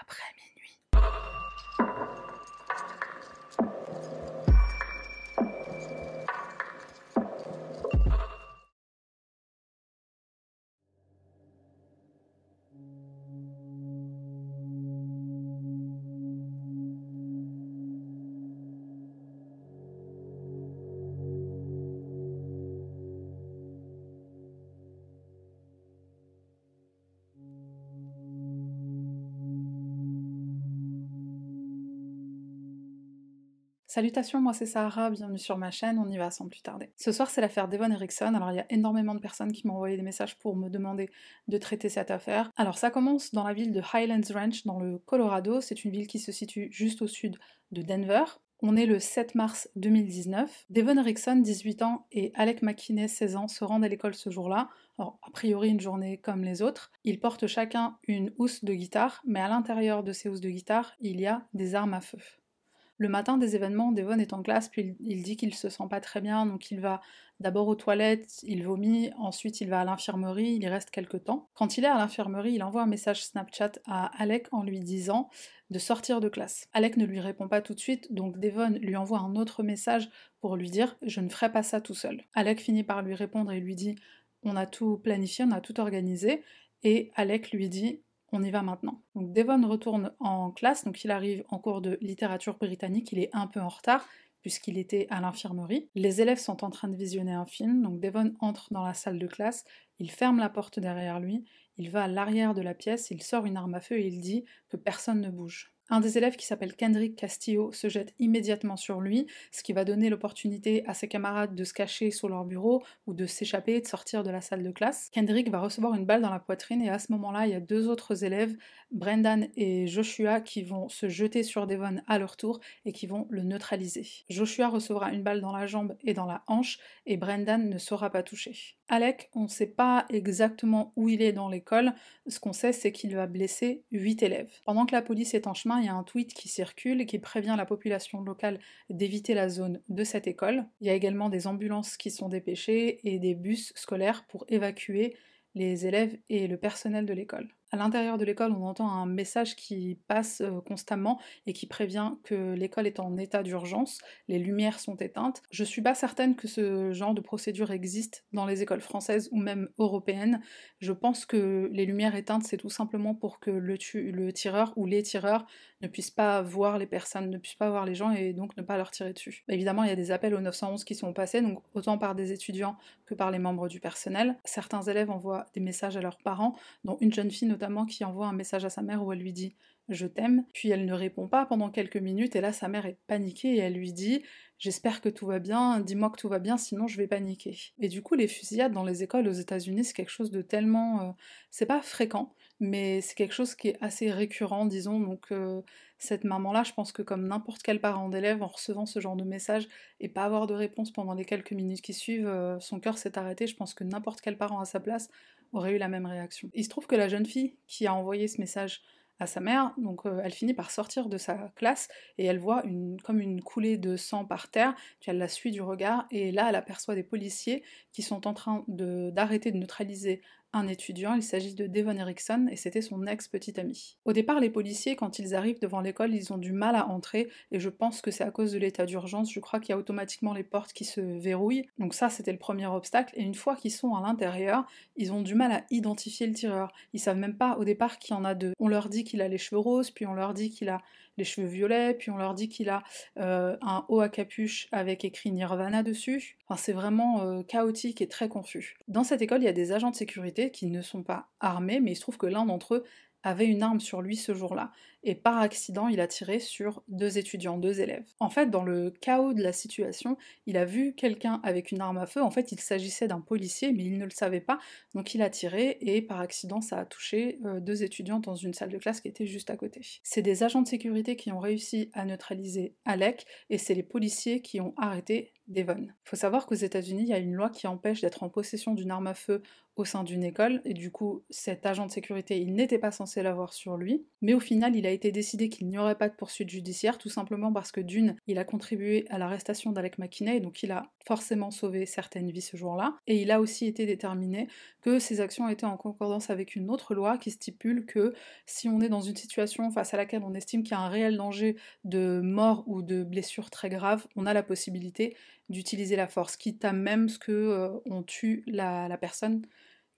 Après minuit. Salutations, moi c'est Sarah, bienvenue sur ma chaîne, on y va sans plus tarder. Ce soir c'est l'affaire Devon Erickson, alors il y a énormément de personnes qui m'ont envoyé des messages pour me demander de traiter cette affaire. Alors ça commence dans la ville de Highlands Ranch dans le Colorado, c'est une ville qui se situe juste au sud de Denver. On est le 7 mars 2019. Devon Erickson, 18 ans, et Alec McKinney, 16 ans, se rendent à l'école ce jour-là. Alors, a priori, une journée comme les autres. Ils portent chacun une housse de guitare, mais à l'intérieur de ces housses de guitare, il y a des armes à feu. Le matin des événements, Devon est en classe, puis il, dit qu'il se sent pas très bien, donc il va d'abord aux toilettes, il vomit, ensuite il va à l'infirmerie, il y reste quelques temps. Quand il est à l'infirmerie, il envoie un message Snapchat à Alec en lui disant de sortir de classe. Alec ne lui répond pas tout de suite, donc Devon lui envoie un autre message pour lui dire je ne ferai pas ça tout seul. Alec finit par lui répondre et lui dit on a tout planifié, on a tout organisé, et Alec lui dit on y va maintenant. Devon retourne en classe, donc il arrive en cours de littérature britannique, il est un peu en retard puisqu'il était à l'infirmerie. Les élèves sont en train de visionner un film, donc Devon entre dans la salle de classe, il ferme la porte derrière lui, il va à l'arrière de la pièce, il sort une arme à feu et il dit que personne ne bouge. Un des élèves qui s'appelle Kendrick Castillo se jette immédiatement sur lui, ce qui va donner l'opportunité à ses camarades de se cacher sous leur bureau ou de s'échapper et de sortir de la salle de classe. Kendrick va recevoir une balle dans la poitrine et à ce moment-là, il y a deux autres élèves, Brendan et Joshua, qui vont se jeter sur Devon à leur tour et qui vont le neutraliser. Joshua recevra une balle dans la jambe et dans la hanche et Brendan ne sera pas touché. Alec, on ne sait pas exactement où il est dans l'école, ce qu'on sait c'est qu'il va blesser 8 élèves. Pendant que la police est en chemin, il y a un tweet qui circule et qui prévient la population locale d'éviter la zone de cette école. Il y a également des ambulances qui sont dépêchées et des bus scolaires pour évacuer les élèves et le personnel de l'école. À l'intérieur de l'école, on entend un message qui passe euh, constamment et qui prévient que l'école est en état d'urgence, les lumières sont éteintes. Je suis pas certaine que ce genre de procédure existe dans les écoles françaises ou même européennes. Je pense que les lumières éteintes, c'est tout simplement pour que le tireur ou les tireurs ne puissent pas voir les personnes, ne puissent pas voir les gens et donc ne pas leur tirer dessus. Évidemment, il y a des appels au 911 qui sont passés, donc autant par des étudiants que par les membres du personnel. Certains élèves envoient des messages à leurs parents, dont une jeune fille notamment qui envoie un message à sa mère où elle lui dit je t'aime, puis elle ne répond pas pendant quelques minutes, et là sa mère est paniquée et elle lui dit J'espère que tout va bien, dis-moi que tout va bien, sinon je vais paniquer. Et du coup, les fusillades dans les écoles aux États-Unis, c'est quelque chose de tellement. Euh, c'est pas fréquent, mais c'est quelque chose qui est assez récurrent, disons. Donc, euh, cette maman-là, je pense que comme n'importe quel parent d'élève, en recevant ce genre de message et pas avoir de réponse pendant les quelques minutes qui suivent, euh, son cœur s'est arrêté. Je pense que n'importe quel parent à sa place aurait eu la même réaction. Il se trouve que la jeune fille qui a envoyé ce message sa mère, donc euh, elle finit par sortir de sa classe et elle voit une, comme une coulée de sang par terre, puis elle la suit du regard et là elle aperçoit des policiers qui sont en train d'arrêter de neutraliser un étudiant, il s'agit de Devon Erickson et c'était son ex-petite amie. Au départ, les policiers, quand ils arrivent devant l'école, ils ont du mal à entrer et je pense que c'est à cause de l'état d'urgence. Je crois qu'il y a automatiquement les portes qui se verrouillent. Donc ça, c'était le premier obstacle. Et une fois qu'ils sont à l'intérieur, ils ont du mal à identifier le tireur. Ils savent même pas au départ qu'il y en a deux. On leur dit qu'il a les cheveux roses, puis on leur dit qu'il a cheveux violets, puis on leur dit qu'il a euh, un haut à capuche avec écrit Nirvana dessus. C'est vraiment euh, chaotique et très confus. Dans cette école, il y a des agents de sécurité qui ne sont pas armés, mais il se trouve que l'un d'entre eux avait une arme sur lui ce jour-là, et par accident, il a tiré sur deux étudiants, deux élèves. En fait, dans le chaos de la situation, il a vu quelqu'un avec une arme à feu, en fait, il s'agissait d'un policier, mais il ne le savait pas, donc il a tiré, et par accident, ça a touché euh, deux étudiants dans une salle de classe qui était juste à côté. C'est des agents de sécurité qui ont réussi à neutraliser Alec, et c'est les policiers qui ont arrêté Devon. Faut savoir qu'aux États-Unis, il y a une loi qui empêche d'être en possession d'une arme à feu au sein d'une école, et du coup, cet agent de sécurité, il n'était pas censé l'avoir sur lui. Mais au final, il a été décidé qu'il n'y aurait pas de poursuite judiciaire, tout simplement parce que d'une, il a contribué à l'arrestation d'Alec McKinney, donc il a forcément sauvé certaines vies ce jour-là, et il a aussi été déterminé que ses actions étaient en concordance avec une autre loi qui stipule que si on est dans une situation face à laquelle on estime qu'il y a un réel danger de mort ou de blessure très grave, on a la possibilité d'utiliser la force, quitte à même ce que euh, tue la personne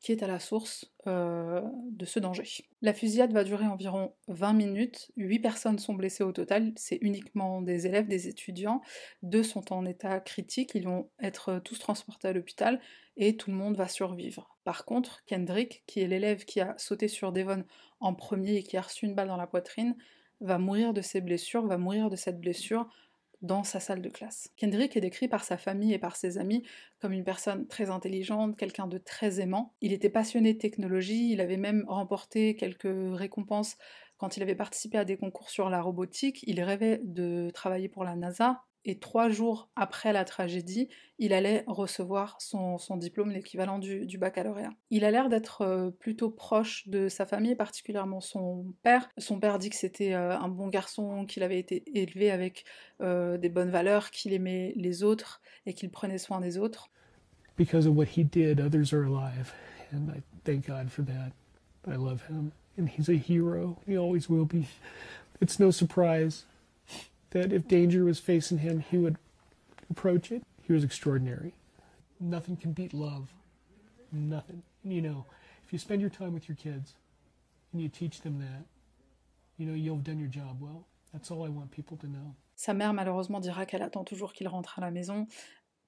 qui est à la source euh, de ce danger. La fusillade va durer environ 20 minutes, 8 personnes sont blessées au total, c'est uniquement des élèves, des étudiants, deux sont en état critique, ils vont être tous transportés à l'hôpital et tout le monde va survivre. Par contre, Kendrick, qui est l'élève qui a sauté sur Devon en premier et qui a reçu une balle dans la poitrine, va mourir de ses blessures, va mourir de cette blessure dans sa salle de classe. Kendrick est décrit par sa famille et par ses amis comme une personne très intelligente, quelqu'un de très aimant. Il était passionné de technologie, il avait même remporté quelques récompenses quand il avait participé à des concours sur la robotique. Il rêvait de travailler pour la NASA, et trois jours après la tragédie, il allait recevoir son, diplôme, l'équivalent du, baccalauréat. Il a l'air d'être euh, plutôt proche de sa famille, particulièrement son père. Son père dit que c'était euh, un bon garçon, qu'il avait été élevé avec euh, des bonnes valeurs, qu'il aimait les autres et qu'il prenait soin des autres. Because of what he did, others are alive, and I thank God for that. I love him, and he's a hero. He always will be. It's no surprise. That if danger was facing him, he would approach it. He was extraordinary. Nothing can beat love. Nothing. You know, if you spend your time with your kids and you teach them that, you know, you'll have done your job well. That's all I want people to know. Sa mère, malheureusement, dira qu'elle attend toujours qu'il rentre à la maison.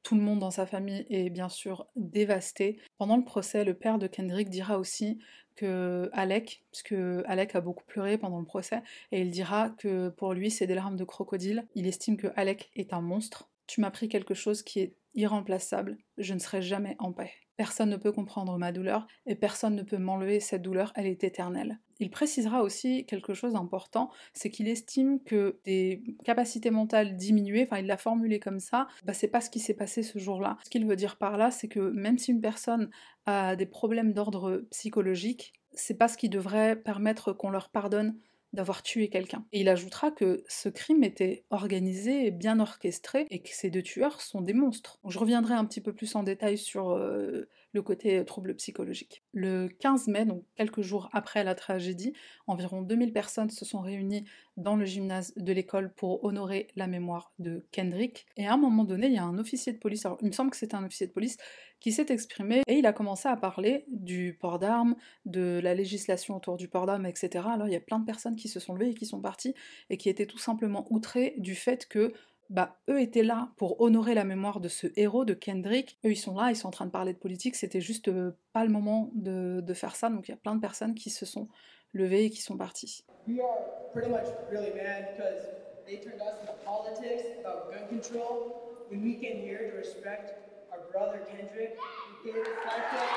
Tout le monde dans sa famille est bien sûr dévasté. Pendant le procès, le père de Kendrick dira aussi que Alec, puisque Alec a beaucoup pleuré pendant le procès, et il dira que pour lui c'est des larmes de crocodile. Il estime que Alec est un monstre. Tu m'as pris quelque chose qui est irremplaçable, je ne serai jamais en paix. Personne ne peut comprendre ma douleur et personne ne peut m'enlever cette douleur, elle est éternelle. Il précisera aussi quelque chose d'important, c'est qu'il estime que des capacités mentales diminuées, enfin il l'a formulé comme ça, bah c'est pas ce qui s'est passé ce jour-là. Ce qu'il veut dire par là, c'est que même si une personne a des problèmes d'ordre psychologique, c'est pas ce qui devrait permettre qu'on leur pardonne d'avoir tué quelqu'un. Et il ajoutera que ce crime était organisé et bien orchestré et que ces deux tueurs sont des monstres. Je reviendrai un petit peu plus en détail sur euh, le côté trouble psychologique. Le 15 mai, donc quelques jours après la tragédie, environ 2000 personnes se sont réunies dans le gymnase de l'école pour honorer la mémoire de Kendrick. Et à un moment donné, il y a un officier de police, alors il me semble que c'était un officier de police, qui s'est exprimé et il a commencé à parler du port d'armes, de la législation autour du port d'armes, etc. Alors il y a plein de personnes qui se sont levées et qui sont parties et qui étaient tout simplement outrées du fait que bah, eux étaient là pour honorer la mémoire de ce héros de Kendrick. Eux, ils sont là, ils sont en train de parler de politique, c'était juste euh, pas le moment de, faire ça. Donc il y a plein de personnes qui se sont levées et qui sont parties. They turned us into politics about gun control when we came here to respect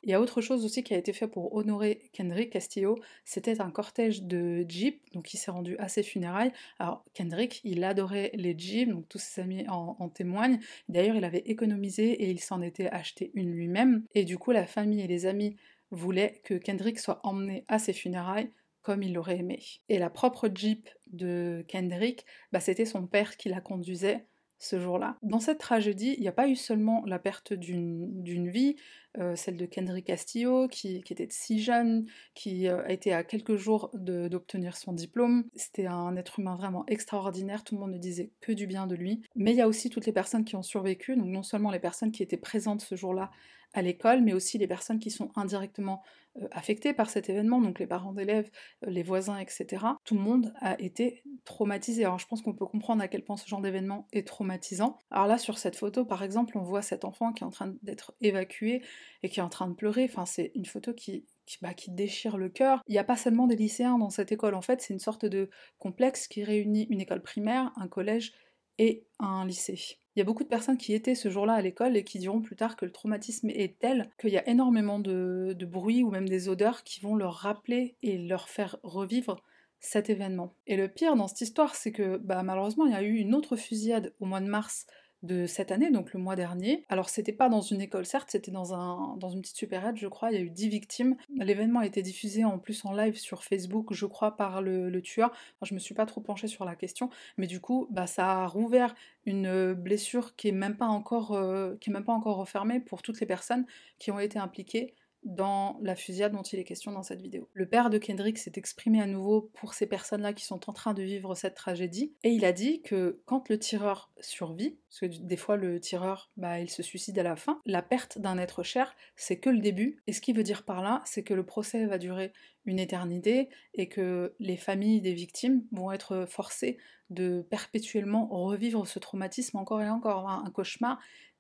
il y a autre chose aussi qui a été fait pour honorer Kendrick Castillo, c'était un cortège de Jeep, donc il s'est rendu à ses funérailles. Alors Kendrick, il adorait les Jeeps, donc tous ses amis en, en témoignent. D'ailleurs, il avait économisé et il s'en était acheté une lui-même. Et du coup, la famille et les amis voulaient que Kendrick soit emmené à ses funérailles comme il l'aurait aimé. Et la propre Jeep de Kendrick, bah, c'était son père qui la conduisait ce jour-là. Dans cette tragédie, il n'y a pas eu seulement la perte d'une vie, euh, celle de Kendrick Castillo, qui, était si jeune, qui euh, a été à quelques jours d'obtenir son diplôme. C'était un être humain vraiment extraordinaire, tout le monde ne disait que du bien de lui. Mais il y a aussi toutes les personnes qui ont survécu, donc non seulement les personnes qui étaient présentes ce jour-là à l'école, mais aussi les personnes qui sont indirectement euh, affectées par cet événement, donc les parents d'élèves, euh, les voisins, etc. Tout le monde a été traumatisé. Alors je pense qu'on peut comprendre à quel point ce genre d'événement est traumatisant. Alors là, sur cette photo, par exemple, on voit cet enfant qui est en train d'être évacué et qui est en train de pleurer. Enfin, c'est une photo qui, bah, qui, déchire le cœur. Il n'y a pas seulement des lycéens dans cette école, en fait, c'est une sorte de complexe qui réunit une école primaire, un collège et un lycée. Il y a beaucoup de personnes qui étaient ce jour-là à l'école et qui diront plus tard que le traumatisme est tel qu'il y a énormément de, bruit ou même des odeurs qui vont leur rappeler et leur faire revivre cet événement. Et le pire dans cette histoire, c'est que bah, malheureusement, il y a eu une autre fusillade au mois de mars de cette année, donc le mois dernier. Alors c'était pas dans une école, certes, c'était dans, un, dans une petite supérette, je crois, il y a eu 10 victimes. L'événement a été diffusé en plus en live sur Facebook, je crois, par le, tueur. je me suis pas trop penchée sur la question, mais du coup, bah, ça a rouvert une blessure qui est même pas encore, euh, qui est même pas encore refermée pour toutes les personnes qui ont été impliquées dans la fusillade dont il est question dans cette vidéo. Le père de Kendrick s'est exprimé à nouveau pour ces personnes-là qui sont en train de vivre cette tragédie, et il a dit que quand le tireur survit, parce que des fois le tireur, bah, il se suicide à la fin, la perte d'un être cher, c'est que le début, et ce qui veut dire par là, c'est que le procès va durer une éternité, et que les familles des victimes vont être forcées de perpétuellement revivre ce traumatisme encore et encore, un cauchemar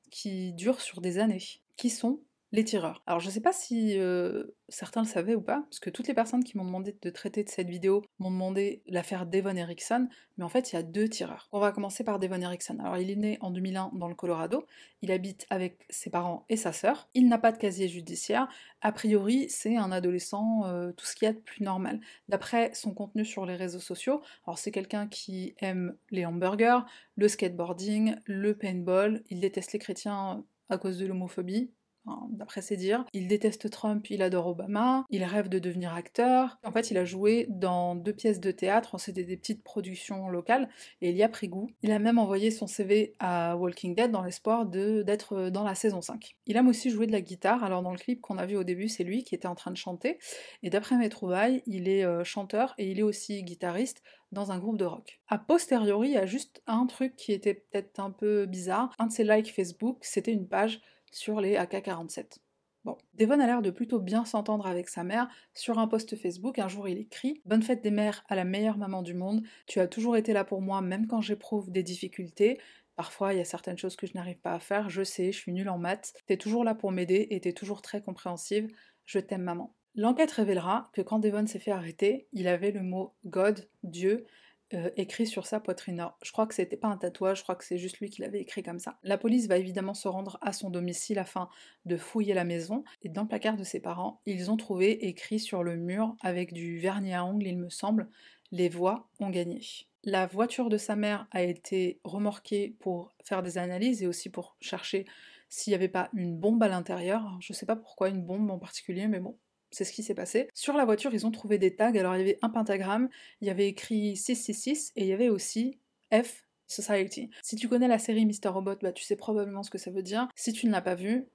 qui dure sur des années. Qui sont les tireurs. Alors je sais pas si certains le savaient ou pas, parce que toutes les personnes qui m'ont demandé de traiter de cette vidéo m'ont demandé l'affaire Devon Erickson, mais en fait il y a deux tireurs. On va commencer par Devon Erickson. Alors il est né en 2001 dans le Colorado, il habite avec ses parents et sa sœur, il n'a pas de casier judiciaire, a priori c'est un adolescent tout ce qu'il y a de plus normal. D'après son contenu sur les réseaux sociaux, alors c'est quelqu'un qui aime les hamburgers, le skateboarding, le paintball, il déteste les chrétiens à cause de l'homophobie, d'après ses dires. Il déteste Trump, il adore Obama, il rêve de devenir acteur. En fait, il a joué dans deux pièces de théâtre, c'était des petites productions locales, et il y a pris goût. Il a même envoyé son CV à Walking Dead dans l'espoir d'être dans la saison 5. Il aime aussi jouer de la guitare, alors dans le clip qu'on a vu au début, c'est lui qui était en train de chanter, et d'après mes trouvailles, il est euh, chanteur et il est aussi guitariste dans un groupe de rock. A posteriori, il y a juste un truc qui était peut-être un peu bizarre. Un de ses likes Facebook, c'était une page sur les AK-47. Bon, Devon a l'air de plutôt bien s'entendre avec sa mère. Sur un post Facebook, un jour il écrit Bonne fête des mères à la meilleure maman du monde. Tu as toujours été là pour moi, même quand j'éprouve des difficultés. Parfois, il y a certaines choses que je n'arrive pas à faire. Je sais, je suis nulle en maths. T'es toujours là pour m'aider et t'es toujours très compréhensive. Je t'aime, maman. L'enquête révélera que quand Devon s'est fait arrêter, il avait le mot God, Dieu, euh, écrit sur sa poitrine. je crois que c'était pas un tatouage, je crois que c'est juste lui qui l'avait écrit comme ça. La police va évidemment se rendre à son domicile afin de fouiller la maison, et dans le placard de ses parents, ils ont trouvé écrit sur le mur, avec du vernis à ongles, il me semble, les voix ont gagné. La voiture de sa mère a été remorquée pour faire des analyses et aussi pour chercher s'il n'y avait pas une bombe à l'intérieur. Je sais pas pourquoi une bombe en particulier, mais bon, c'est ce qui s'est passé. Sur la voiture, ils ont trouvé des tags. Alors, il y avait un pentagramme, il y avait écrit 666 et il y avait aussi F Society. Si tu connais la série Mr. Robot, bah, tu sais probablement ce que ça veut dire. Si tu ne l'as pas vu,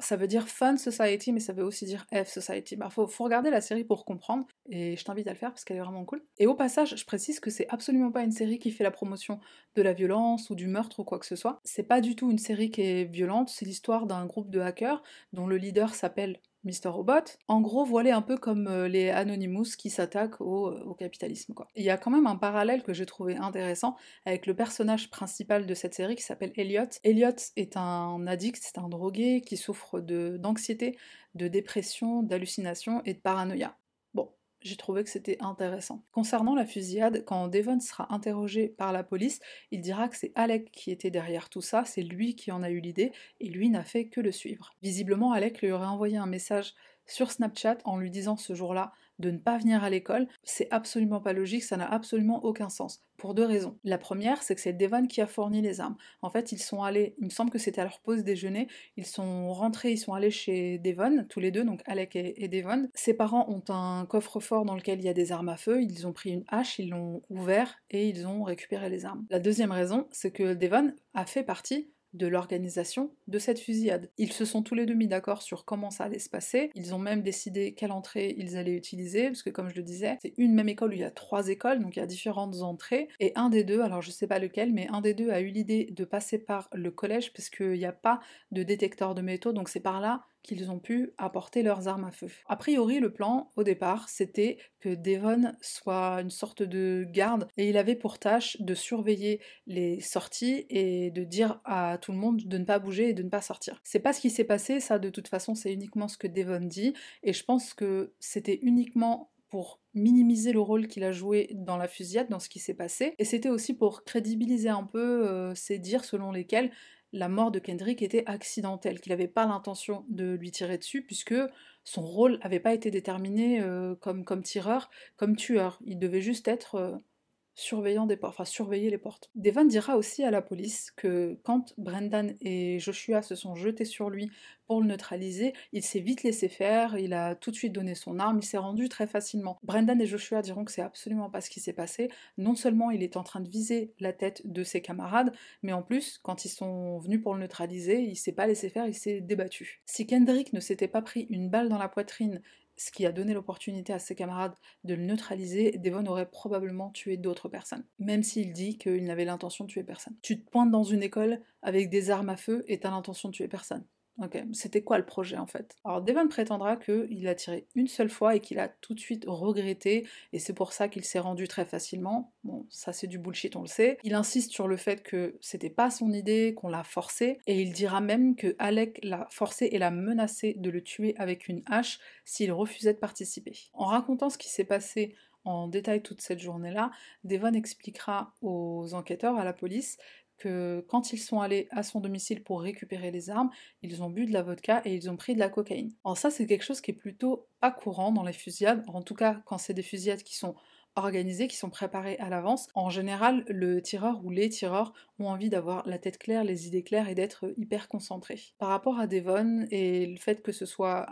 ça veut dire Fun Society, mais ça veut aussi dire F Society. Bah, faut, faut regarder la série pour comprendre, et je t'invite à le faire parce qu'elle est vraiment cool. Et au passage, je précise que c'est absolument pas une série qui fait la promotion de la violence ou du meurtre ou quoi que ce soit. C'est pas du tout une série qui est violente, c'est l'histoire d'un groupe de hackers dont le leader s'appelle Mr. Robot, en gros, voilà un peu comme euh, les Anonymous qui s'attaquent euh, au, capitalisme. Quoi. Il y a quand même un parallèle que j'ai trouvé intéressant avec le personnage principal de cette série qui s'appelle Elliot. Elliot est un addict, c'est un drogué qui souffre d'anxiété, de dépression, d'hallucination et de paranoïa j'ai trouvé que c'était intéressant. Concernant la fusillade, quand Devon sera interrogé par la police, il dira que c'est Alec qui était derrière tout ça, c'est lui qui en a eu l'idée, et lui n'a fait que le suivre. Visiblement, Alec lui aurait envoyé un message sur Snapchat en lui disant ce jour-là de ne pas venir à l'école, c'est absolument pas logique, ça n'a absolument aucun sens. Pour deux raisons. La première, c'est que c'est Devon qui a fourni les armes. En fait, ils sont allés, il me semble que c'était à leur pause déjeuner, ils sont rentrés, ils sont allés chez Devon, tous les deux, donc Alec et, Devon. Ses parents ont un coffre-fort dans lequel il y a des armes à feu, ils ont pris une hache, ils l'ont ouvert et ils ont récupéré les armes. La deuxième raison, c'est que Devon a fait partie de l'organisation de cette fusillade. Ils se sont tous les deux mis d'accord sur comment ça allait se passer, ils ont même décidé quelle entrée ils allaient utiliser, parce que comme je le disais, c'est une même école où il y a trois écoles, donc il y a différentes entrées, et un des deux, alors je sais pas lequel, mais un des deux a eu l'idée de passer par le collège, parce qu'il n'y a pas de détecteur de métaux, donc c'est par là qu'ils ont pu apporter leurs armes à feu. A priori, le plan, au départ, c'était que Devon soit une sorte de garde et il avait pour tâche de surveiller les sorties et de dire à tout le monde de ne pas bouger et de ne pas sortir. C'est pas ce qui s'est passé, ça de toute façon, c'est uniquement ce que Devon dit et je pense que c'était uniquement pour minimiser le rôle qu'il a joué dans la fusillade, dans ce qui s'est passé, et c'était aussi pour crédibiliser un peu euh, ces dires selon lesquels la mort de Kendrick était accidentelle, qu'il n'avait pas l'intention de lui tirer dessus, puisque son rôle n'avait pas été déterminé euh, comme, tireur, comme tueur. Il devait juste être euh, surveillant des portes, enfin surveiller les portes. Devon dira aussi à la police que quand Brendan et Joshua se sont jetés sur lui pour le neutraliser, il s'est vite laissé faire, il a tout de suite donné son arme, il s'est rendu très facilement. Brendan et Joshua diront que c'est absolument pas ce qui s'est passé. Non seulement il est en train de viser la tête de ses camarades, mais en plus, quand ils sont venus pour le neutraliser, il s'est pas laissé faire, il s'est débattu. Si Kendrick ne s'était pas pris une balle dans la poitrine ce qui a donné l'opportunité à ses camarades de le neutraliser, Devon aurait probablement tué d'autres personnes, même s'il dit qu'il n'avait l'intention de tuer personne. Tu te pointes dans une école avec des armes à feu et t'as l'intention de tuer personne. Ok, c'était quoi le projet en fait? Alors Devon prétendra qu'il a tiré une seule fois et qu'il a tout de suite regretté, et c'est pour ça qu'il s'est rendu très facilement. Bon, ça c'est du bullshit, on le sait. Il insiste sur le fait que c'était pas son idée, qu'on l'a forcé, et il dira même que Alec l'a forcé et l'a menacé de le tuer avec une hache s'il refusait de participer. En racontant ce qui s'est passé en détail toute cette journée-là, Devon expliquera aux enquêteurs, à la police, quand ils sont allés à son domicile pour récupérer les armes, ils ont bu de la vodka et ils ont pris de la cocaïne. Alors ça, c'est quelque chose qui est plutôt pas courant dans les fusillades, en tout cas quand c'est des fusillades qui sont organisées, qui sont préparées à l'avance. En général, le tireur ou les tireurs ont envie d'avoir la tête claire, les idées claires et d'être hyper concentrés. Par rapport à Devon et le fait que ce soit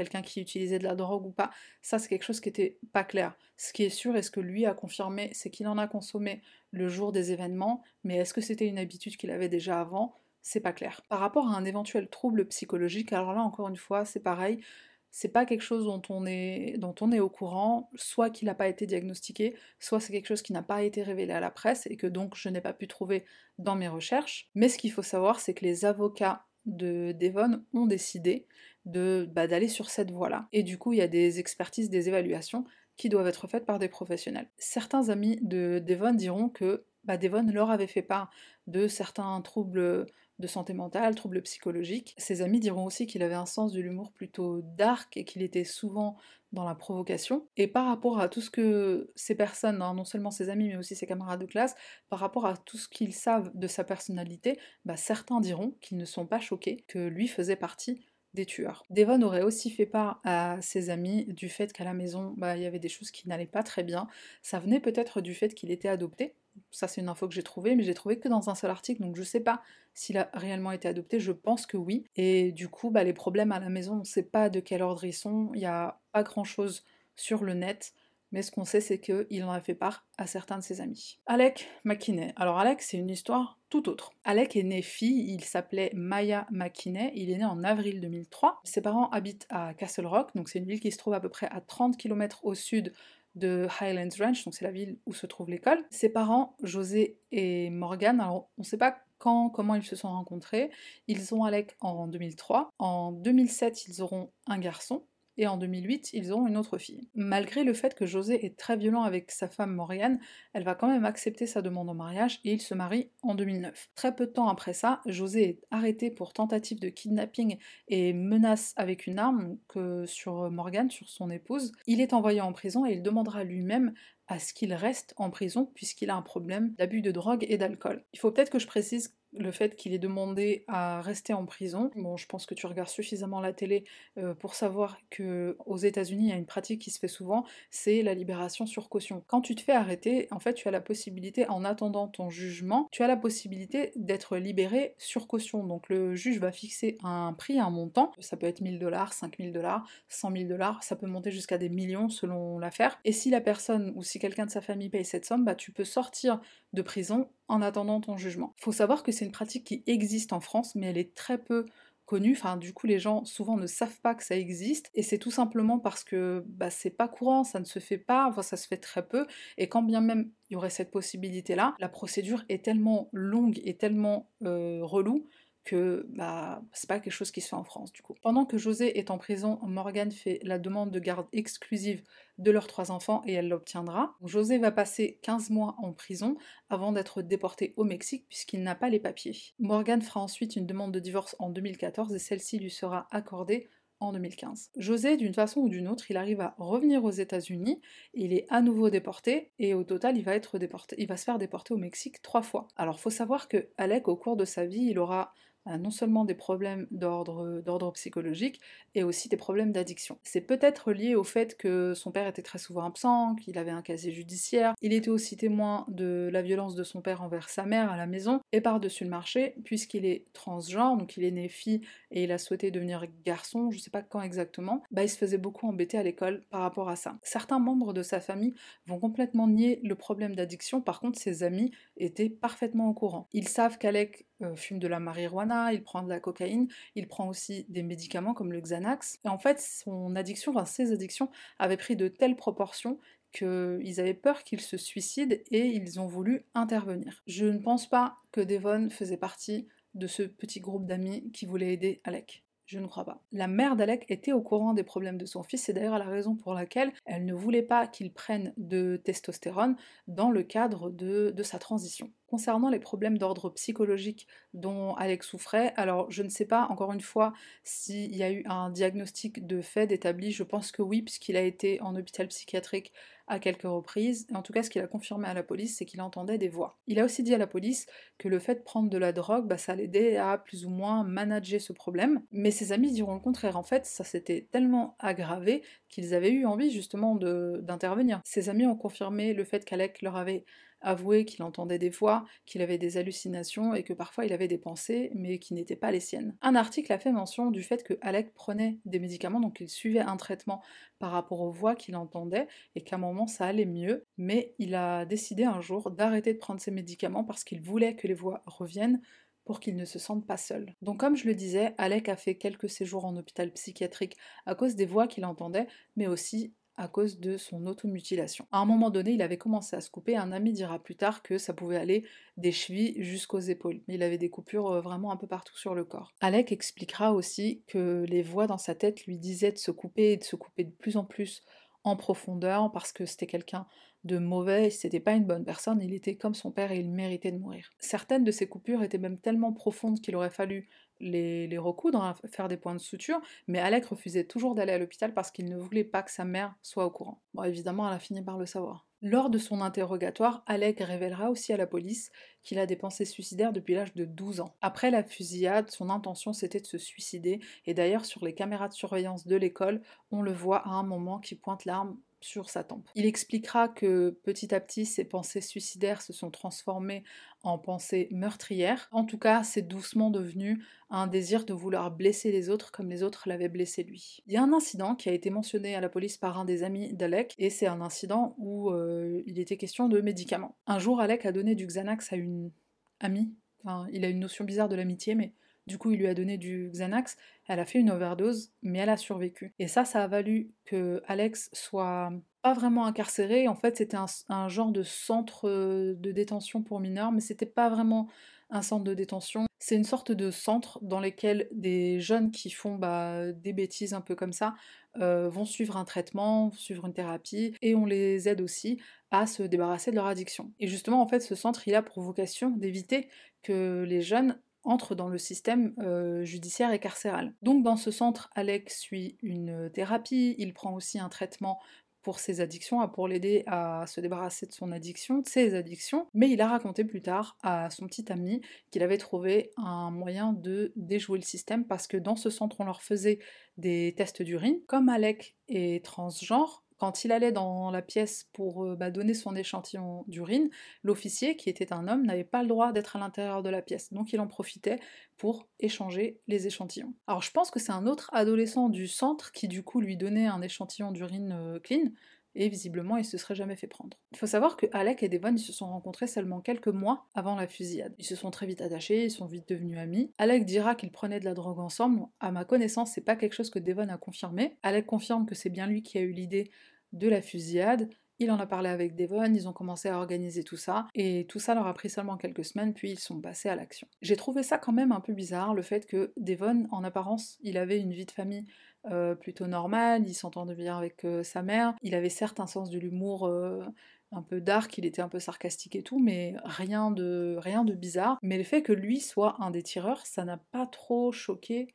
quelqu'un qui utilisait de la drogue ou pas, ça c'est quelque chose qui était pas clair. Ce qui est sûr et ce que lui a confirmé, c'est qu'il en a consommé le jour des événements, mais est-ce que c'était une habitude qu'il avait déjà avant? C'est pas clair. Par rapport à un éventuel trouble psychologique, alors là encore une fois, c'est pareil, c'est pas quelque chose dont on est, dont on est au courant, soit qu'il n'a pas été diagnostiqué, soit c'est quelque chose qui n'a pas été révélé à la presse et que donc je n'ai pas pu trouver dans mes recherches. Mais ce qu'il faut savoir, c'est que les avocats de Devon ont décidé de bah, d'aller sur cette voie-là. Et du coup, il y a des expertises, des évaluations qui doivent être faites par des professionnels. Certains amis de Devon diront que bah, Devon leur avait fait part de certains troubles de santé mentale, troubles psychologiques. Ses amis diront aussi qu'il avait un sens de l'humour plutôt dark et qu'il était souvent dans la provocation. Et par rapport à tout ce que ces personnes, hein, non seulement ses amis mais aussi ses camarades de classe, par rapport à tout ce qu'ils savent de sa personnalité, bah, certains diront qu'ils ne sont pas choqués que lui faisait partie des tueurs. Devon aurait aussi fait part à ses amis du fait qu'à la maison, bah, il y avait des choses qui n'allaient pas très bien. Ça venait peut-être du fait qu'il était adopté. Ça, c'est une info que j'ai trouvée, mais j'ai trouvé que dans un seul article, donc je sais pas s'il a réellement été adopté, je pense que oui. Et du coup, bah, les problèmes à la maison, on sait pas de quel ordre ils sont, il n'y a pas grand chose sur le net mais ce qu'on sait, c'est qu'il en a fait part à certains de ses amis. Alec McKinney. Alors Alec, c'est une histoire tout autre. Alec est né fille, il s'appelait Maya McKinney, il est né en avril 2003. Ses parents habitent à Castle Rock, donc c'est une ville qui se trouve à peu près à 30 km au sud de Highlands Ranch, donc c'est la ville où se trouve l'école. Ses parents, José et Morgan, alors on ne sait pas quand, comment ils se sont rencontrés. Ils ont Alec en 2003. En 2007, ils auront un garçon et en 2008, ils auront une autre fille. Malgré le fait que José est très violent avec sa femme Morgane, elle va quand même accepter sa demande en mariage et ils se marient en 2009. Très peu de temps après ça, José est arrêté pour tentative de kidnapping et menace avec une arme que sur Morgane, sur son épouse. Il est envoyé en prison et il demandera lui-même à ce qu'il reste en prison puisqu'il a un problème d'abus de drogue et d'alcool. Il faut peut-être que je précise le fait qu'il ait demandé à rester en prison. Bon, je pense que tu regardes suffisamment la télé euh, pour savoir que aux États-Unis, il y a une pratique qui se fait souvent, c'est la libération sur caution. Quand tu te fais arrêter, en fait, tu as la possibilité, en attendant ton jugement, tu as la possibilité d'être libéré sur caution. Donc le juge va fixer un prix, un montant. Ça peut être 1000 dollars, 5000 dollars, 100 000 dollars, ça peut monter jusqu'à des millions selon l'affaire. Et si la personne ou si quelqu'un de sa famille paye cette somme, bah, tu peux sortir de prison en attendant ton jugement. Faut savoir que c'est une pratique qui existe en France, mais elle est très peu connue. Enfin, du coup, les gens souvent ne savent pas que ça existe, et c'est tout simplement parce que bah, c'est pas courant, ça ne se fait pas, enfin, ça se fait très peu, et quand bien même il y aurait cette possibilité-là, la procédure est tellement longue et tellement euh, relou que bah, c'est pas quelque chose qui se fait en France du coup. Pendant que José est en prison, Morgane fait la demande de garde exclusive de leurs trois enfants et elle l'obtiendra. José va passer 15 mois en prison avant d'être déporté au Mexique puisqu'il n'a pas les papiers. Morgane fera ensuite une demande de divorce en 2014 et celle-ci lui sera accordée en 2015. José, d'une façon ou d'une autre, il arrive à revenir aux États-Unis, il est à nouveau déporté, et au total, il va être déporté, il va se faire déporter au Mexique trois fois. Alors, faut savoir que Alec, au cours de sa vie, il aura non seulement des problèmes d'ordre psychologique, et aussi des problèmes d'addiction. C'est peut-être lié au fait que son père était très souvent absent, qu'il avait un casier judiciaire, il était aussi témoin de la violence de son père envers sa mère à la maison, et par-dessus le marché, puisqu'il est transgenre, donc il est né fille et il a souhaité devenir garçon, je sais pas quand exactement, bah il se faisait beaucoup embêter à l'école par rapport à ça. Certains membres de sa famille vont complètement nier le problème d'addiction, par contre ses amis étaient parfaitement au courant. Ils savent qu'Alec euh, fume de la marijuana, il prend de la cocaïne, il prend aussi des médicaments comme le Xanax. Et en fait, son addiction, enfin ses addictions, avaient pris de telles proportions qu'ils avaient peur qu'il se suicide et ils ont voulu intervenir. Je ne pense pas que Devon faisait partie de ce petit groupe d'amis qui voulait aider Alec. Je ne crois pas. La mère d'Alec était au courant des problèmes de son fils, c'est d'ailleurs la raison pour laquelle elle ne voulait pas qu'il prenne de testostérone dans le cadre de, sa transition. Concernant les problèmes d'ordre psychologique dont Alex souffrait, alors je ne sais pas encore une fois s'il y a eu un diagnostic de fait établi, je pense que oui, puisqu'il a été en hôpital psychiatrique à quelques reprises. En tout cas, ce qu'il a confirmé à la police, c'est qu'il entendait des voix. Il a aussi dit à la police que le fait de prendre de la drogue, bah, ça l'aidait à plus ou moins manager ce problème. Mais ses amis diront le contraire. En fait, ça s'était tellement aggravé qu'ils avaient eu envie justement d'intervenir. Ses amis ont confirmé le fait qu'Alec leur avait avoué qu'il entendait des voix, qu'il avait des hallucinations et que parfois il avait des pensées, mais qui n'étaient pas les siennes. Un article a fait mention du fait que Alec prenait des médicaments, donc il suivait un traitement par rapport aux voix qu'il entendait, et qu'à un moment ça allait mieux, mais il a décidé un jour d'arrêter de prendre ses médicaments parce qu'il voulait que les voix reviennent pour qu'il ne se sente pas seul. Donc comme je le disais, Alec a fait quelques séjours en hôpital psychiatrique à cause des voix qu'il entendait, mais aussi à cause de son automutilation. À un moment donné, il avait commencé à se couper, un ami dira plus tard que ça pouvait aller des chevilles jusqu'aux épaules. Il avait des coupures euh, vraiment un peu partout sur le corps. Alec expliquera aussi que les voix dans sa tête lui disaient de se couper et de se couper de plus en plus en profondeur parce que c'était quelqu'un de mauvais, c'était pas une bonne personne, il était comme son père et il méritait de mourir. Certaines de ces coupures étaient même tellement profondes qu'il aurait fallu les, recoudre, hein, faire des points de suture, mais Alec refusait toujours d'aller à l'hôpital parce qu'il ne voulait pas que sa mère soit au courant. Bon, évidemment, elle a fini par le savoir. Lors de son interrogatoire, Alec révélera aussi à la police qu'il a des pensées suicidaires depuis l'âge de 12 ans. Après la fusillade, son intention c'était de se suicider, et d'ailleurs sur les caméras de surveillance de l'école, on le voit à un moment qui pointe l'arme sur sa tempe. Il expliquera que petit à petit, ses pensées suicidaires se sont transformées en pensées meurtrières. En tout cas, c'est doucement devenu un désir de vouloir blesser les autres comme les autres l'avaient blessé lui. Il y a un incident qui a été mentionné à la police par un des amis d'Alec, et c'est un incident où euh, il était question de médicaments. Un jour, Alec a donné du Xanax à une amie. Enfin, il a une notion bizarre de l'amitié, mais du coup, il lui a donné du Xanax, elle a fait une overdose, mais elle a survécu. Et ça, ça a valu que Alex soit pas vraiment incarcéré. En fait, c'était un, genre de centre euh, de détention pour mineurs, mais c'était pas vraiment un centre de détention. C'est une sorte de centre dans lequel des jeunes qui font bah, des bêtises un peu comme ça euh, vont suivre un traitement, suivre une thérapie, et on les aide aussi à se débarrasser de leur addiction. Et justement, en fait, ce centre, il a pour vocation d'éviter que les jeunes entre dans le système euh, judiciaire et carcéral. Donc dans ce centre, Alec suit une thérapie, il prend aussi un traitement pour ses addictions, pour l'aider à se débarrasser de son addiction, de ses addictions, mais il a raconté plus tard à son petit ami qu'il avait trouvé un moyen de déjouer le système parce que dans ce centre on leur faisait des tests d'urine. Comme Alec est transgenre, quand il allait dans la pièce pour euh, bah, donner son échantillon d'urine, l'officier, qui était un homme, n'avait pas le droit d'être à l'intérieur de la pièce, donc il en profitait pour échanger les échantillons. Alors je pense que c'est un autre adolescent du centre qui du coup lui donnait un échantillon d'urine euh, clean, et visiblement il se serait jamais fait prendre. Il faut savoir que Alec et Devon se sont rencontrés seulement quelques mois avant la fusillade. Ils se sont très vite attachés, ils sont vite devenus amis. Alec dira qu'ils prenaient de la drogue ensemble. À ma connaissance, c'est pas quelque chose que Devon a confirmé. Alec confirme que c'est bien lui qui a eu l'idée de la fusillade. Il en a parlé avec Devon, ils ont commencé à organiser tout ça, et tout ça leur a pris seulement quelques semaines, puis ils sont passés à l'action. J'ai trouvé ça quand même un peu bizarre, le fait que Devon, en apparence, il avait une vie de famille euh, plutôt normale, il s'entendait bien avec euh, sa mère, il avait certes un sens de l'humour euh, un peu dark, il était un peu sarcastique et tout, mais rien de, rien de bizarre. Mais le fait que lui soit un des tireurs, ça n'a pas trop choqué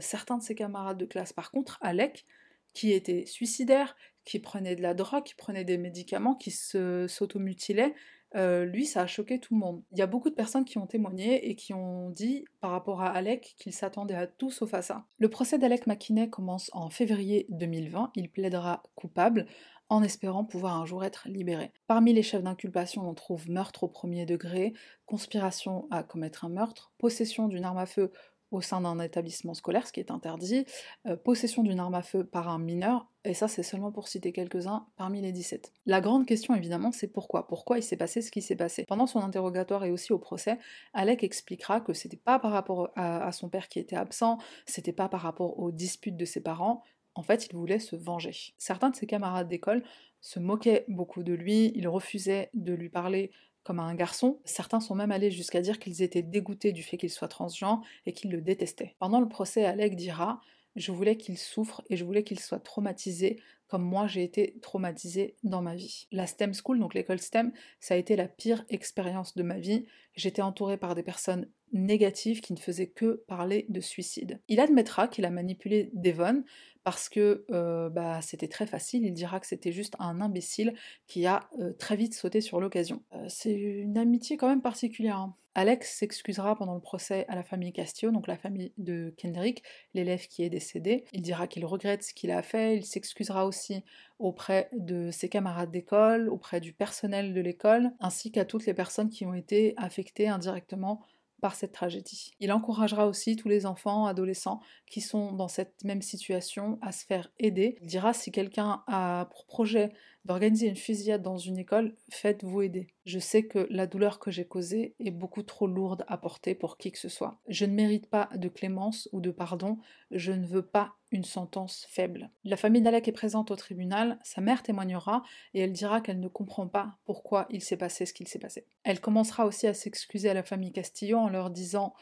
certains de ses camarades de classe. Par contre, Alec, qui était suicidaire, qui prenait de la drogue, qui prenait des médicaments, qui s'automutilait, euh, lui, ça a choqué tout le monde. Il y a beaucoup de personnes qui ont témoigné et qui ont dit par rapport à Alec qu'ils s'attendaient à tout sauf à ça. Le procès d'Alec McKinney commence en février 2020. Il plaidera coupable en espérant pouvoir un jour être libéré. Parmi les chefs d'inculpation, on trouve meurtre au premier degré, conspiration à commettre un meurtre, possession d'une arme à feu au sein d'un établissement scolaire, ce qui est interdit, euh, possession d'une arme à feu par un mineur, et ça c'est seulement pour citer quelques-uns parmi les 17. La grande question évidemment c'est pourquoi? Pourquoi il s'est passé ce qui s'est passé? Pendant son interrogatoire et aussi au procès, Alec expliquera que c'était pas par rapport à, son père qui était absent, c'était pas par rapport aux disputes de ses parents, en fait il voulait se venger. Certains de ses camarades d'école se moquaient beaucoup de lui, ils refusaient de lui parler comme à un garçon. Certains sont même allés jusqu'à dire qu'ils étaient dégoûtés du fait qu'il soit transgenre et qu'ils le détestaient. Pendant le procès, Alec dira Je voulais qu'il souffre et je voulais qu'il soit traumatisé comme moi j'ai été traumatisée dans ma vie. La STEM School, donc l'école STEM, ça a été la pire expérience de ma vie. J'étais entourée par des personnes négatives qui ne faisaient que parler de suicide. Il admettra qu'il a manipulé Devon, parce que euh, bah, c'était très facile, il dira que c'était juste un imbécile qui a euh, très vite sauté sur l'occasion. Euh, c'est une amitié quand même particulière. Hein. Alex s'excusera pendant le procès à la famille Castillo, donc la famille de Kendrick, l'élève qui est décédé. Il dira qu'il regrette ce qu'il a fait, il s'excusera aussi auprès de ses camarades d'école, auprès du personnel de l'école, ainsi qu'à toutes les personnes qui ont été affectées indirectement par cette tragédie. Il encouragera aussi tous les enfants, adolescents qui sont dans cette même situation à se faire aider. Il dira si quelqu'un a pour projet d'organiser une fusillade dans une école, faites-vous aider. Je sais que la douleur que j'ai causée est beaucoup trop lourde à porter pour qui que ce soit. Je ne mérite pas de clémence ou de pardon, je ne veux pas une sentence faible. La famille d'Alec est présente au tribunal, sa mère témoignera et elle dira qu'elle ne comprend pas pourquoi il s'est passé ce qu'il s'est passé. Elle commencera aussi à s'excuser à la famille Castillo en leur disant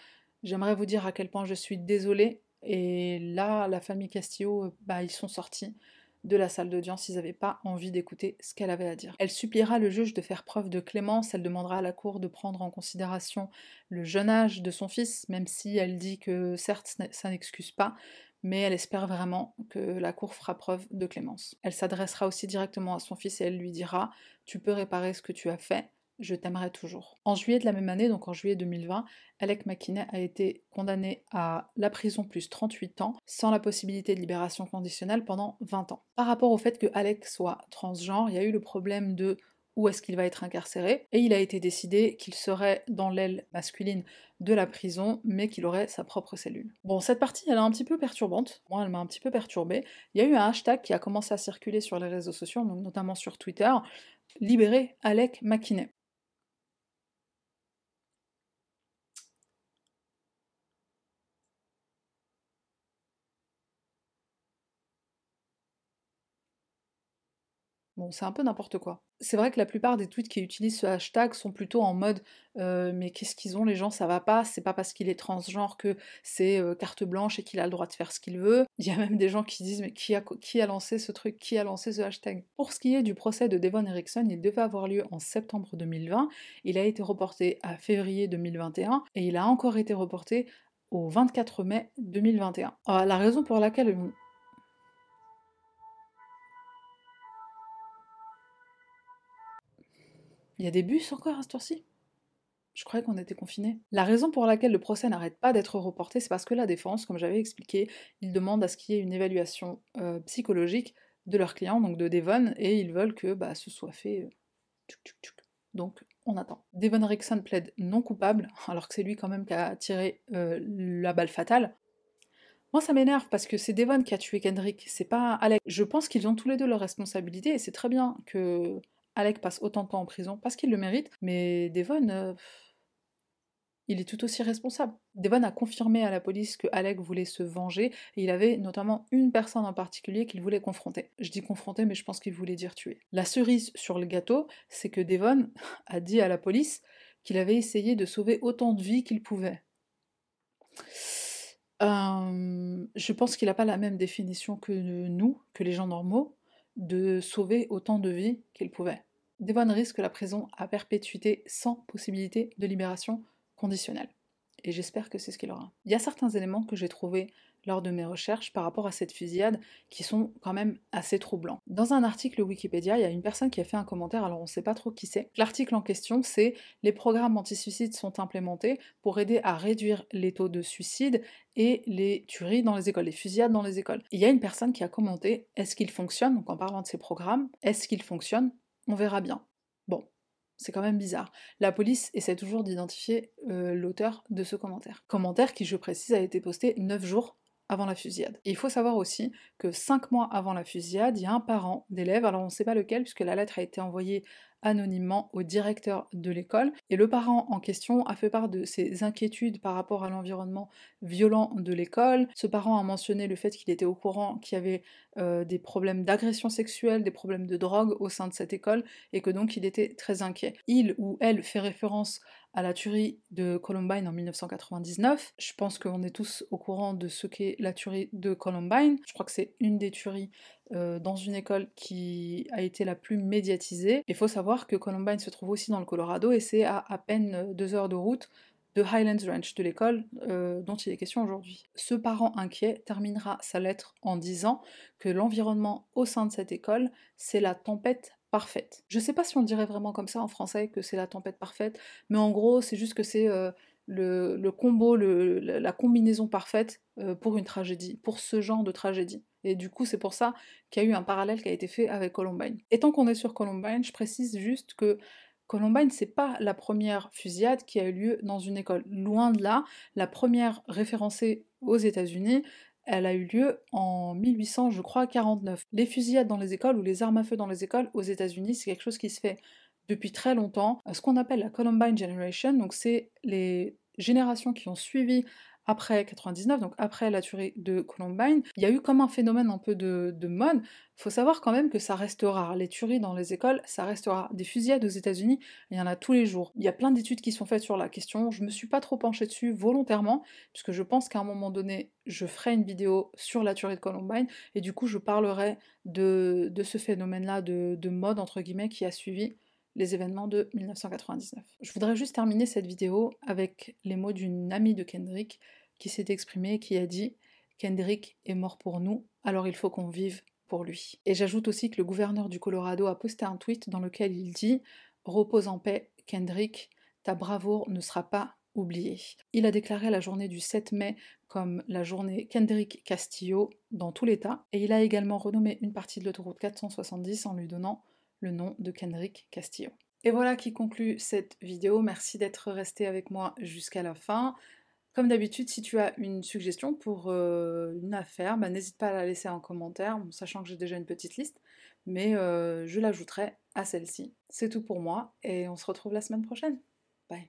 J'aimerais vous dire à quel point je suis désolée. Et là, la famille Castillo, bah, ils sont sortis de la salle d'audience, ils n'avaient pas envie d'écouter ce qu'elle avait à dire. Elle suppliera le juge de faire preuve de clémence, elle demandera à la cour de prendre en considération le jeune âge de son fils, même si elle dit que certes ça n'excuse pas, mais elle espère vraiment que la cour fera preuve de clémence. Elle s'adressera aussi directement à son fils et elle lui dira Tu peux réparer ce que tu as fait, je t'aimerai toujours. En juillet de la même année, donc en juillet 2020, Alec McKinney a été condamné à la prison plus 38 ans, sans la possibilité de libération conditionnelle pendant 20 ans. Par rapport au fait que Alec soit transgenre, il y a eu le problème de où est-ce qu'il va être incarcéré, et il a été décidé qu'il serait dans l'aile masculine de la prison, mais qu'il aurait sa propre cellule. Bon, cette partie, elle est un petit peu perturbante, moi elle m'a un petit peu perturbée. Il y a eu un hashtag qui a commencé à circuler sur les réseaux sociaux, notamment sur Twitter, libérer Alec McKinney. Bon, c'est un peu n'importe quoi. C'est vrai que la plupart des tweets qui utilisent ce hashtag sont plutôt en mode euh, mais qu'est-ce qu'ils ont les gens, ça va pas, c'est pas parce qu'il est transgenre que c'est euh, carte blanche et qu'il a le droit de faire ce qu'il veut. Il y a même des gens qui disent mais qui a, lancé ce truc, qui a lancé ce hashtag? Pour ce qui est du procès de Devon Erickson, il devait avoir lieu en septembre 2020, il a été reporté à février 2021 et il a encore été reporté au 24 mai 2021. Alors, la raison pour laquelle Il y a des bus encore à ce tour-ci? Je croyais qu'on était confinés. La raison pour laquelle le procès n'arrête pas d'être reporté, c'est parce que la défense, comme j'avais expliqué, ils demandent à ce qu'il y ait une évaluation euh, psychologique de leur client, donc de Devon, et ils veulent que bah, ce soit fait. Euh, donc on attend. Devon Rickson plaide non coupable, alors que c'est lui quand même qui a tiré euh, la balle fatale. Moi, ça m'énerve parce que c'est Devon qui a tué Kendrick, c'est pas Alex. Je pense qu'ils ont tous les deux leurs responsabilités et c'est très bien que Alec passe autant de temps en prison parce qu'il le mérite, mais Devon, euh, il est tout aussi responsable. Devon a confirmé à la police que Alec voulait se venger et il avait notamment une personne en particulier qu'il voulait confronter. Je dis confronter, mais je pense qu'il voulait dire tuer. La cerise sur le gâteau, c'est que Devon a dit à la police qu'il avait essayé de sauver autant de vies qu'il pouvait. Euh, je pense qu'il n'a pas la même définition que nous, que les gens normaux, de sauver autant de vies qu'il pouvait. Devon risque la prison à perpétuité sans possibilité de libération conditionnelle. Et j'espère que c'est ce qu'il aura. Il y a certains éléments que j'ai trouvés lors de mes recherches par rapport à cette fusillade qui sont quand même assez troublants. Dans un article Wikipédia, il y a une personne qui a fait un commentaire, alors on ne sait pas trop qui c'est. L'article en question, c'est les programmes anti-suicide sont implémentés pour aider à réduire les taux de suicide et les tueries dans les écoles, les fusillades dans les écoles. Il y a une personne qui a commenté est-ce qu'il fonctionne Donc en parlant de ces programmes, est-ce qu'il fonctionne On verra bien. Bon, c'est quand même bizarre. La police essaie toujours d'identifier euh, l'auteur de ce commentaire. Commentaire qui, je précise, a été posté 9 jours avant la fusillade. Il faut savoir aussi que 5 mois avant la fusillade, il y a un parent d'élève, alors on ne sait pas lequel, puisque la lettre a été envoyée anonymement au directeur de l'école. Et le parent en question a fait part de ses inquiétudes par rapport à l'environnement violent de l'école. Ce parent a mentionné le fait qu'il était au courant qu'il y avait euh, des problèmes d'agression sexuelle, des problèmes de drogue au sein de cette école, et que donc il était très inquiet. Il ou elle fait référence à la tuerie de Columbine en 1999. Je pense qu'on est tous au courant de ce qu'est la tuerie de Columbine. Je crois que c'est une des tueries euh, dans une école qui a été la plus médiatisée. Il faut savoir que Columbine se trouve aussi dans le Colorado et c'est à à peine deux heures de route de Highlands Ranch, de l'école euh, dont il est question aujourd'hui. Ce parent inquiet terminera sa lettre en disant que l'environnement au sein de cette école, c'est la tempête parfaite. Je sais pas si on dirait vraiment comme ça en français, que c'est la tempête parfaite, mais en gros, c'est juste que c'est euh, le, combo, la combinaison parfaite euh, pour une tragédie, pour ce genre de tragédie. Et du coup, c'est pour ça qu'il y a eu un parallèle qui a été fait avec Columbine. Et tant qu'on est sur Columbine, je précise juste que Columbine, c'est pas la première fusillade qui a eu lieu dans une école. Loin de là, la première référencée aux États-Unis, elle a eu lieu en 1800, je crois, 49. Les fusillades dans les écoles ou les armes à feu dans les écoles aux États-Unis, c'est quelque chose qui se fait depuis très longtemps. Ce qu'on appelle la Columbine Generation, donc c'est les générations qui ont suivi après 99, donc après la tuerie de Columbine, il y a eu comme un phénomène un peu de, de mode. Faut savoir quand même que ça reste rare. Les tueries dans les écoles, ça reste rare. Des fusillades aux États-Unis, il y en a tous les jours. Il y a plein d'études qui sont faites sur la question. Je me suis pas trop penchée dessus volontairement, puisque je pense qu'à un moment donné, je ferai une vidéo sur la tuerie de Columbine, et du coup, je parlerai de, ce phénomène-là de, de mode, entre guillemets, qui a suivi les événements de 1999. Je voudrais juste terminer cette vidéo avec les mots d'une amie de Kendrick qui s'est exprimé, qui a dit Kendrick est mort pour nous, alors il faut qu'on vive pour lui. Et j'ajoute aussi que le gouverneur du Colorado a posté un tweet dans lequel il dit Repose en paix, Kendrick, ta bravoure ne sera pas oubliée. Il a déclaré la journée du 7 mai comme la journée Kendrick Castillo dans tout l'État, et il a également renommé une partie de l'autoroute 470 en lui donnant le nom de Kendrick Castillo. Et voilà qui conclut cette vidéo. Merci d'être resté avec moi jusqu'à la fin. Comme d'habitude, si tu as une suggestion pour euh, une affaire, bah, n'hésite pas à la laisser en commentaire, sachant que j'ai déjà une petite liste, mais euh, je l'ajouterai à celle-ci. C'est tout pour moi et on se retrouve la semaine prochaine. Bye.